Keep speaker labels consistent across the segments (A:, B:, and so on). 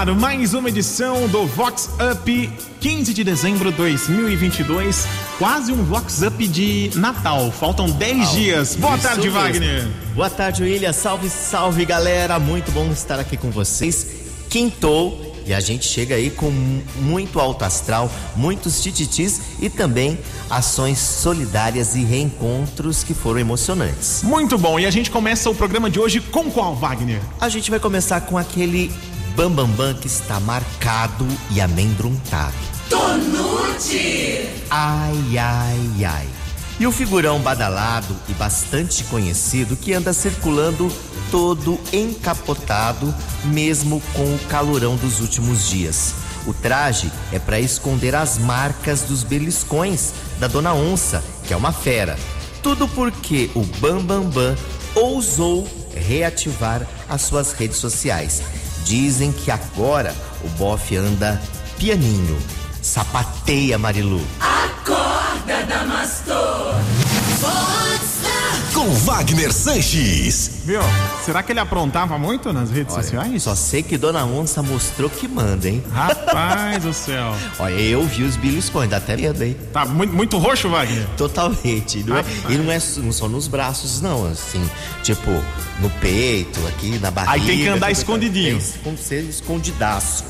A: ar mais uma edição do Vox Up 15 de dezembro de 2022. Quase um Vox Up de Natal. Faltam 10 dias. Boa tarde,
B: mesmo.
A: Wagner.
B: Boa tarde, William. Salve, salve, galera. Muito bom estar aqui com vocês. Quintou e a gente chega aí com muito alto astral, muitos tititis e também ações solidárias e reencontros que foram emocionantes.
A: Muito bom. E a gente começa o programa de hoje com qual, Wagner?
B: A gente vai começar com aquele bambambam bam, bam que está marcado e amedrontado.
C: Tonute!
B: Ai, ai, ai. E o figurão badalado e bastante conhecido que anda circulando todo encapotado, mesmo com o calorão dos últimos dias. O traje é para esconder as marcas dos beliscões da Dona Onça, que é uma fera. Tudo porque o Bambambam Bam Bam ousou reativar as suas redes sociais. Dizem que agora o bofe anda pianinho. Sapateia, Marilu.
C: Acorda, Damastor! Força!
D: Com Wagner Sanches.
A: Viu? Será que ele aprontava muito nas redes sociais?
B: Só sei que Dona Onça mostrou que manda, hein?
A: Rapaz do céu.
B: Olha, eu vi os beliscões, dá até medo, hein?
A: Tá muito, muito roxo, Wagner?
B: Totalmente. Não é, e não é não só nos braços, não. Assim, tipo, no peito, aqui na barriga.
A: Aí tem que andar
B: tudo-
A: escondidinho.
B: Tem que ser escondidaço.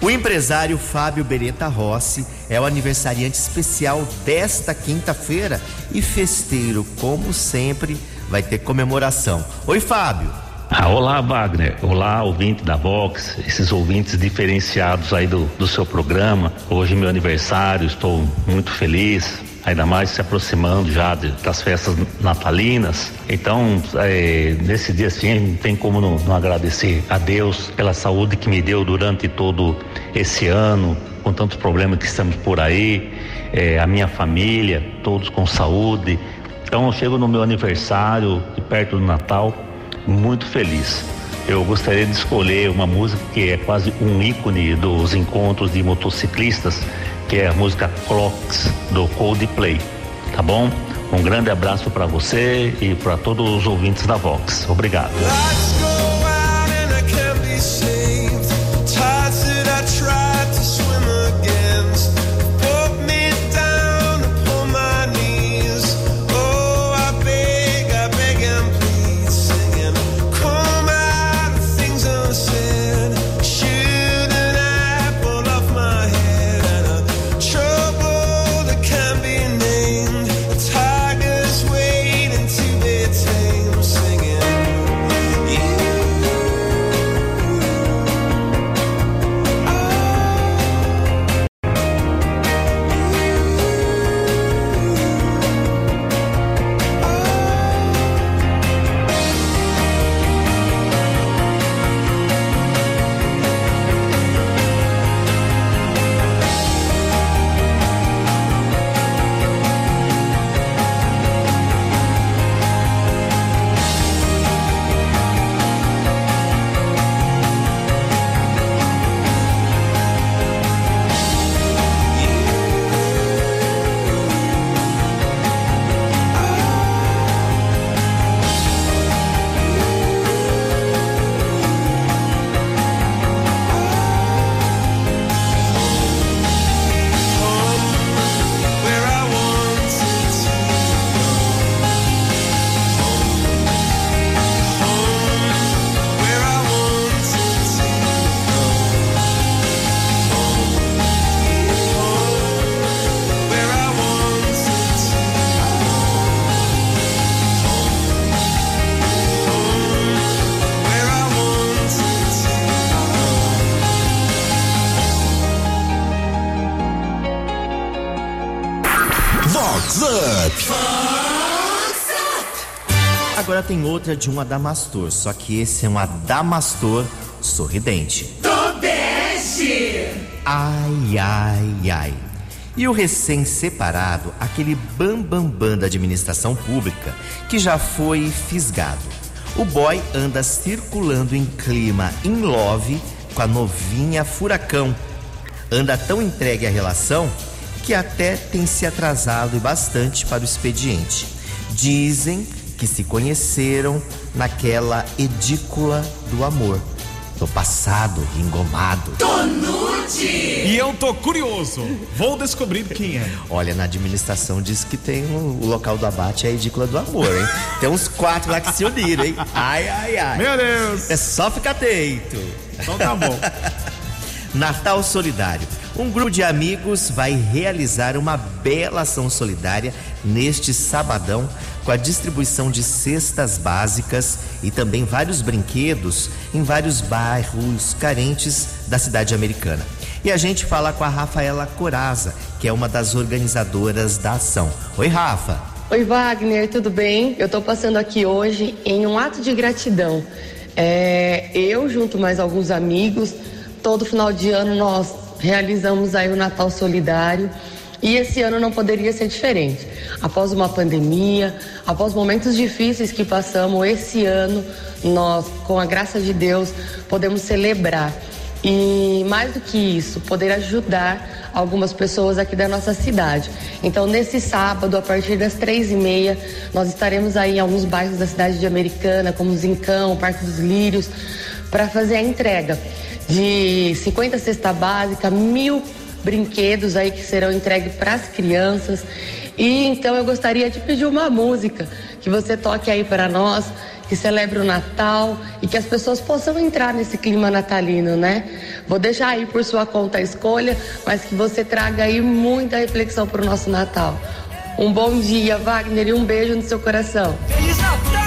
B: O empresário Fábio Beretta Rossi é o aniversariante especial desta quinta-feira e festeiro, como sempre, vai ter comemoração. Oi, Fábio.
E: Ah, olá, Wagner. Olá, ouvinte da Vox, esses ouvintes diferenciados aí do, do seu programa. Hoje é meu aniversário, estou muito feliz, ainda mais se aproximando já de- das festas natalinas. Então, eh, nesse dia assim, não tem como não, não agradecer a Deus pela saúde que me deu durante todo esse ano, com tantos problemas que estamos por aí, eh, a minha família, todos com saúde. Então, eu chego no meu aniversário, perto do Natal, muito feliz. Eu gostaria de escolher uma música que é quase um ícone dos encontros de motociclistas, que é a música Clocks do Coldplay. Tá bom? Um grande abraço para você e para todos os ouvintes da Vox. Obrigado.
B: Agora tem outra de um Adamastor, só que esse é um Adamastor sorridente.
C: Tobeste!
B: Ai, ai, ai. E o recém-separado, aquele bambambam bam, bam da administração pública, que já foi fisgado. O boy anda circulando em clima in love com a novinha Furacão. Anda tão entregue à relação que até tem se atrasado bastante para o expediente. Dizem que se conheceram naquela edícula do amor. Tô passado, engomado.
C: Tonute.
A: E eu tô curioso. Vou descobrir quem é.
B: Olha, na administração diz que tem o, o local do abate é a edícula do amor, hein? Tem uns quatro lá que se uniram, hein? Ai, ai, ai.
A: Meu Deus.
B: É só ficar atento.
A: Então tá bom.
B: Natal Solidário. Um grupo de amigos vai realizar uma bela ação solidária neste sabadão com a distribuição de cestas básicas e também vários brinquedos em vários bairros carentes da cidade americana. E a gente fala com a Rafaela Coraza, que é uma das organizadoras da ação. Oi, Rafa.
F: Oi, Wagner, tudo bem? Eu estou passando aqui hoje em um ato de gratidão. É, eu, junto mais alguns amigos, todo final de ano nós realizamos aí o Natal Solidário e esse ano não poderia ser diferente. Após uma pandemia, após momentos difíceis que passamos, esse ano nós, com a graça de Deus, podemos celebrar. E mais do que isso, poder ajudar algumas pessoas aqui da nossa cidade. Então, nesse sábado, a partir das três e meia, nós estaremos aí em alguns bairros da cidade de Americana, como Zincão, Parque dos Lírios, para fazer a entrega de 50 cesta básica, mil brinquedos aí que serão entregues para as crianças. E então eu gostaria de pedir uma música que você toque aí para nós, que celebre o Natal e que as pessoas possam entrar nesse clima natalino, né? Vou deixar aí por sua conta a escolha, mas que você traga aí muita reflexão para o nosso Natal. Um bom dia, Wagner, e um beijo no seu coração.
G: Feliz Natal,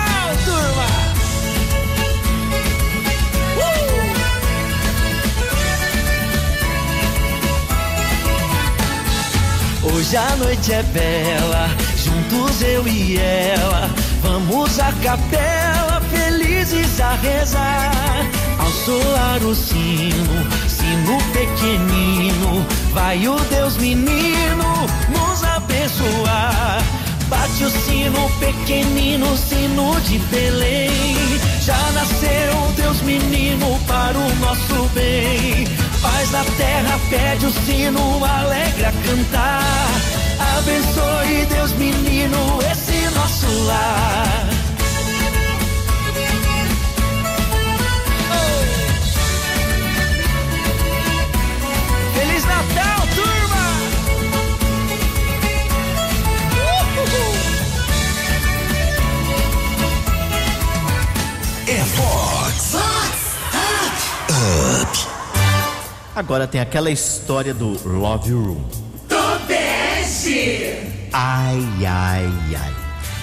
G: Hoje a noite é bela, juntos eu e ela. Vamos à capela, felizes a rezar. Ao soar o sino, sino pequenino, vai o Deus menino nos abençoar. Bate o sino pequenino, sino de Belém. Já nasceu Deus menino para o nosso bem. Paz na terra pede o sino, alegra cantar. Abençoe Deus menino esse nosso lar. Feliz Natal, turma! Uhul!
D: É Fox.
B: Agora tem aquela história do Love Room.
C: Tobeste.
B: Ai, ai, ai.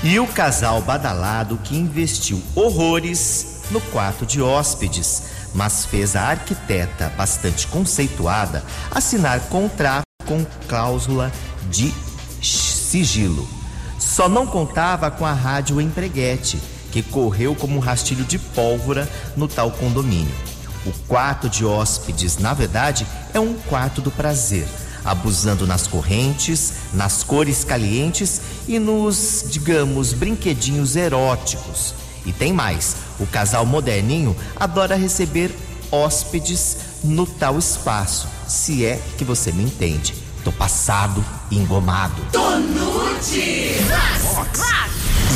B: E o casal badalado que investiu horrores no quarto de hóspedes, mas fez a arquiteta bastante conceituada assinar contrato com cláusula de sigilo. Só não contava com a rádio empreguete, que correu como um rastilho de pólvora no tal condomínio. O quarto de hóspedes, na verdade, é um quarto do prazer, abusando nas correntes, nas cores calientes e nos, digamos, brinquedinhos eróticos. E tem mais: o casal moderninho adora receber hóspedes no tal espaço, se é que você me entende. Tô passado e engomado.
C: Tonute.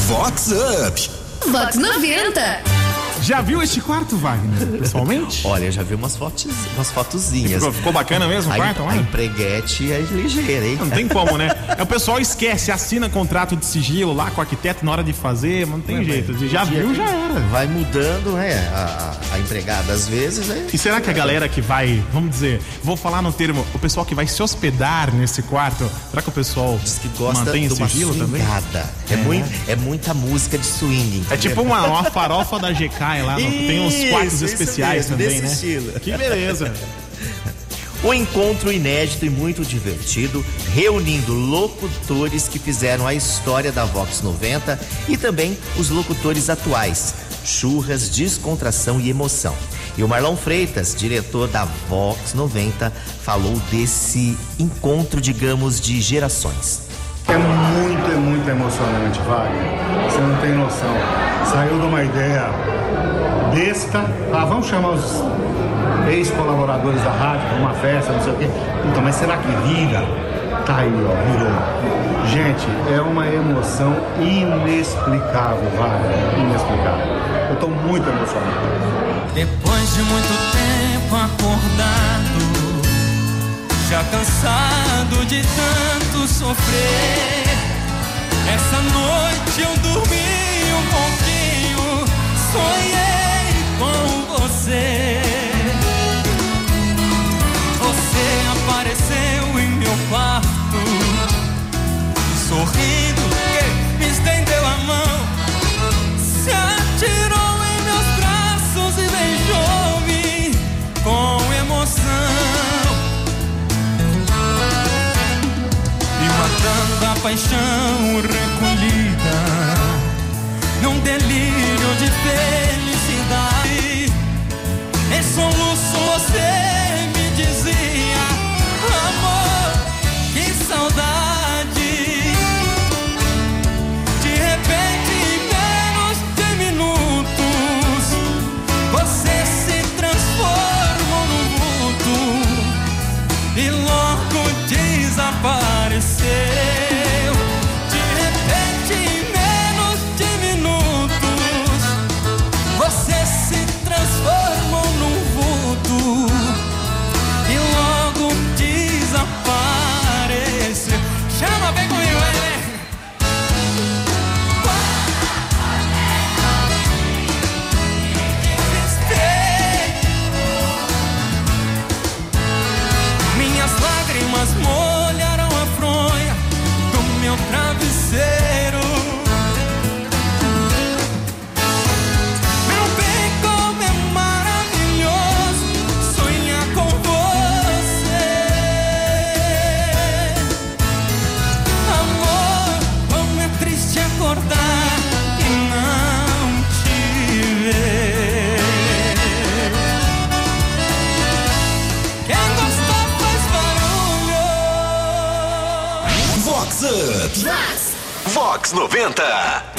D: Vox Up.
H: Vox 90.
A: Já viu este quarto, Wagner? Pessoalmente?
B: Olha, eu já vi umas, fotos, umas fotozinhas.
A: Ficou, ficou bacana mesmo o quarto?
B: a empreguete é ligeira, hein?
A: Não tem como, né? É, o pessoal esquece, assina contrato de sigilo lá com o arquiteto na hora de fazer, mas não tem jeito. Já viu, já era.
B: Vai mudando, né? A, a- empregada às vezes, né?
A: E será que a galera que vai, vamos dizer, vou falar no termo, o pessoal que vai se hospedar nesse quarto, será que o pessoal
B: Diz que gosta
A: mantém
B: de
A: sigilo também?
B: swingada. É, mui- é muita música de swing.
A: É tipo uma, uma farofa da GK lá, no- tem uns quartos especiais
B: mesmo,
A: também, né?
B: estilo.
A: Que beleza.
B: O encontro inédito e muito divertido, reunindo locutores que fizeram a história da Vox 90 e também os locutores atuais. Churras, descontração e emoção. E o Marlon Freitas, diretor da Vox 90, falou desse encontro, digamos, de gerações.
I: É muito, é muito emocionante, Wagner. Você não tem noção. Saiu de uma ideia besta. Ah, vamos chamar os ex-colaboradores da rádio para uma festa, não sei o quê. Puta, mas será que vira? Tá aí, ó, virou. Gente, é uma emoção inexplicável, Wagner. Inexplicável. Eu tô muito emocionado.
G: Depois de muito tempo acordado, já cansado de tanto sofrer. Essa noite eu dormi um pouquinho, sonhei com você. Você apareceu em meu quarto, sorrindo,
D: Vox 90.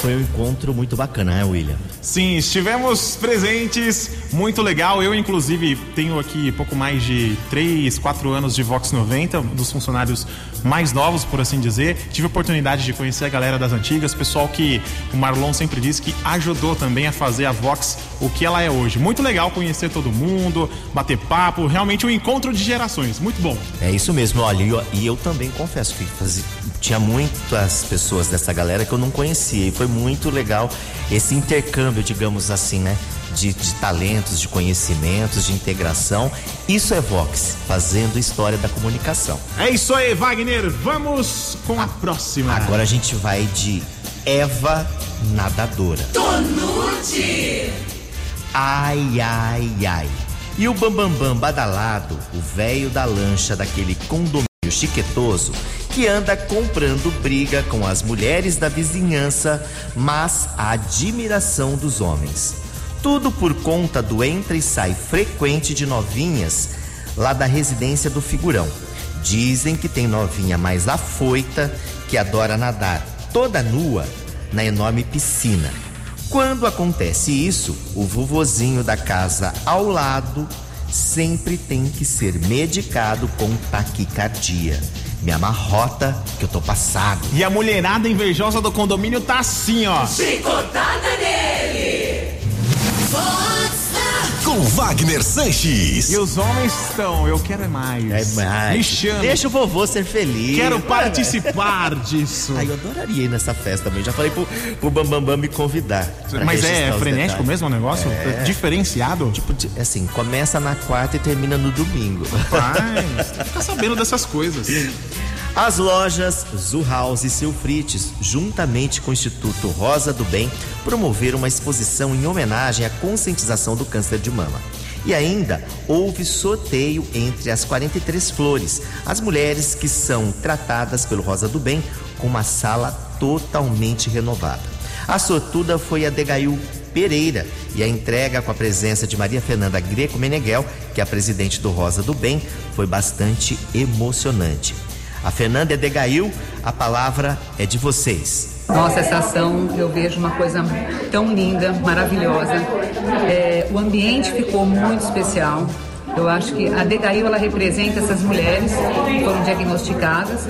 B: Foi um encontro muito bacana, né, William?
A: Sim, estivemos presentes, muito legal. Eu, inclusive, tenho aqui pouco mais de 3, 4 anos de Vox 90, um dos funcionários mais novos, por assim dizer. Tive a oportunidade de conhecer a galera das antigas, pessoal que o Marlon sempre diz que ajudou também a fazer a Vox o que ela é hoje. Muito legal conhecer todo mundo, bater papo, realmente um encontro de gerações. Muito bom.
B: É isso mesmo, olha, e eu, e eu também confesso que fazia- tinha muitas pessoas dessa galera que eu não conhecia e foi muito legal esse intercâmbio, digamos assim, né? De, de talentos, de conhecimentos, de integração. Isso é Vox, fazendo história da comunicação.
A: É isso aí, Wagner. Vamos com a próxima.
B: Agora a gente vai de Eva Nadadora.
C: Tonute.
B: Ai, ai, ai. E o Bambambam badalado, o velho da lancha daquele condomínio chiquetoso, que anda comprando briga com as mulheres da vizinhança, mas a admiração dos homens. Tudo por conta do entra e sai frequente de novinhas lá da residência do figurão. Dizem que tem novinha mais afoita que adora nadar toda nua na enorme piscina. Quando acontece isso, o vovozinho da casa ao lado sempre tem que ser medicado com taquicardia. Me amarrota que eu tô passado.
A: E a mulherada invejosa do condomínio tá assim, ó.
C: Chicotada nele.
D: Com Wagner Sanches.
A: E os homens estão, eu quero é mais.
B: É mais.
A: Me chama.
B: Deixa o vovô ser feliz.
A: Quero participar disso.
B: Ai, eu adoraria ir nessa festa também. Já falei pro, pro Bambambam me convidar.
A: Mas é frenético
B: detalhes.
A: mesmo o negócio?
B: É.
A: Diferenciado?
B: Tipo, assim, começa na quarta e termina no domingo.
A: Rapaz, tem que ficar sabendo dessas coisas.
B: As lojas Zuhaus e Seu Frites, juntamente com o Instituto Rosa do Bem, promoveram uma exposição em homenagem à conscientização do câncer de mama. E ainda houve sorteio entre as 43 flores, as mulheres que são tratadas pelo Rosa do Bem com uma sala totalmente renovada. A sortuda foi a Degail Pereira e a entrega com a presença de Maria Fernanda Greco Meneghel, que é a presidente do Rosa do Bem, foi bastante emocionante. A Fernanda é Degail, a palavra é de vocês.
J: Nossa, essa ação eu vejo uma coisa tão linda, maravilhosa. É, o ambiente ficou muito especial. Eu acho que a Degail ela representa essas mulheres que foram diagnosticadas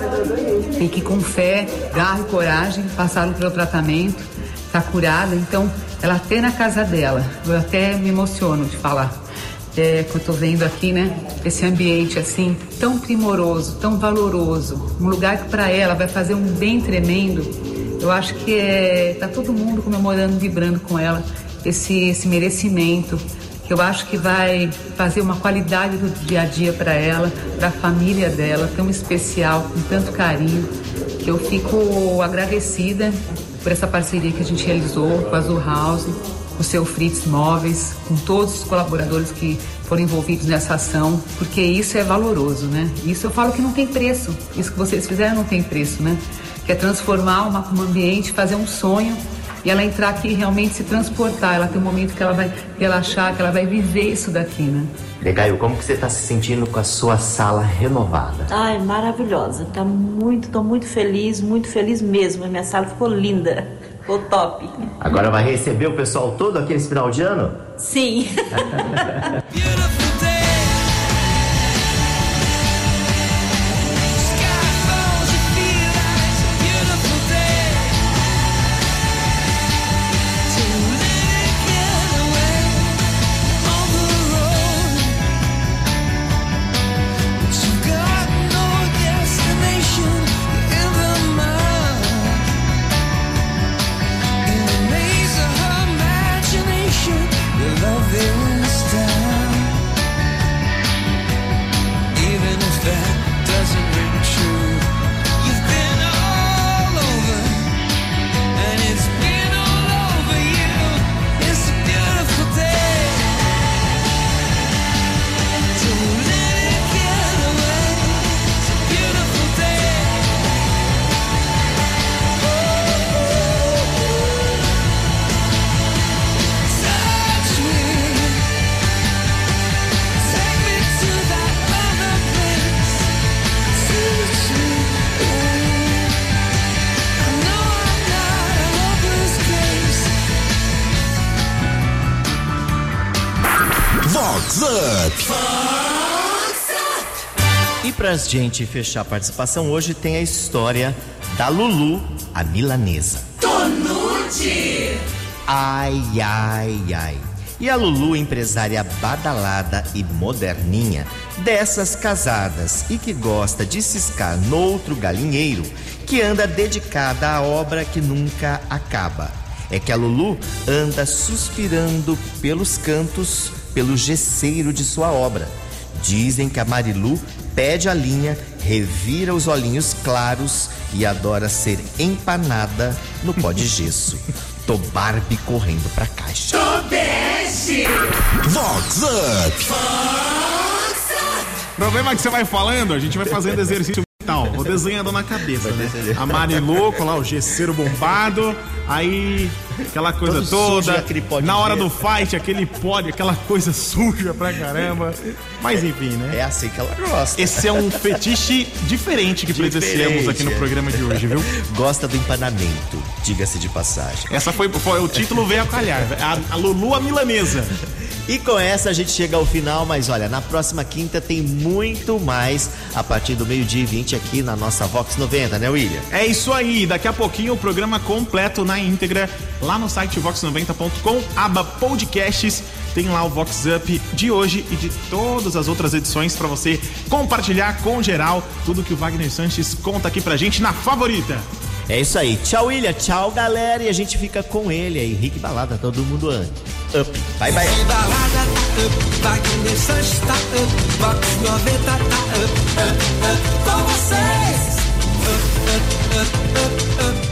J: e que com fé, garra e coragem passaram pelo tratamento. está curada, então ela tem na casa dela. Eu até me emociono de falar. É, que eu tô vendo aqui, né? Esse ambiente assim, tão primoroso, tão valoroso, um lugar que para ela vai fazer um bem tremendo. Eu acho que é, tá todo mundo comemorando, vibrando com ela esse, esse merecimento que eu acho que vai fazer uma qualidade do dia a dia para ela, para a família dela, tão especial, com tanto carinho, que eu fico agradecida por essa parceria que a gente realizou com a Azul House, o seu Fritz Móveis, com todos os colaboradores que foram envolvidos nessa ação, porque isso é valoroso, né? Isso eu falo que não tem preço. Isso que vocês fizeram não tem preço, né? Que é transformar uma, um ambiente, fazer um sonho e ela entrar aqui e realmente se transportar. Ela tem um momento que ela vai relaxar, que ela vai viver isso daqui, né?
B: Legal, como que você está se sentindo com a sua sala renovada?
K: Ai, maravilhosa. Tá muito, tô muito feliz, muito feliz mesmo. A minha sala ficou linda. Ficou top.
B: Agora vai receber o pessoal todo aqui nesse final de ano?
K: Sim.
B: gente fechar a participação hoje tem a história da Lulu, a milanesa.
C: Tonute.
B: Ai, ai, ai. E a Lulu, empresária badalada e moderninha, dessas casadas e que gosta de ciscar noutro galinheiro, que anda dedicada à obra que nunca acaba. É que a Lulu anda suspirando pelos cantos, pelo gesseiro de sua obra. Dizem que a Marilu pede a linha, revira os olhinhos claros e adora ser empanada no pó de gesso. Tô Barbie correndo pra caixa.
C: Tobeste.
D: Vox Up.
A: O problema é que você vai falando, a gente vai fazendo exercício mental, vou desenhando na cabeça, né? A Mariloco lá, o gesseiro bombado, aí aquela coisa
B: Todo
A: toda. Na hora do fight, aquele pó, de- aquela coisa suja pra caramba. Mas enfim, né?
B: É assim que ela gosta.
A: Esse é um fetiche diferente que presenciamos aqui no programa de hoje, viu?
B: Gosta do empanamento, diga-se de passagem.
A: Essa foi, foi o título veio a calhar. A, a Lulu a milanesa.
B: E com essa a gente chega ao final, mas olha, na próxima quinta tem muito mais a partir do meio-dia e 20 aqui na nossa Vox 90, né, William?
A: É isso aí, daqui a pouquinho o programa completo na íntegra lá no site vox90.com, aba podcasts. Tem lá o Vox Up de hoje e de todas as outras edições para você compartilhar com geral tudo que o Wagner Sanches conta aqui pra gente na favorita.
B: É isso aí. Tchau, William. Tchau, galera. E a gente fica com ele aí. Henrique Balada, todo mundo up. Bye, bye.
G: Henrique Balada tá up. Wagner Sanches tá up. Vox 90 tá up. Up, up. Com vocês. Up, up, up, up, up.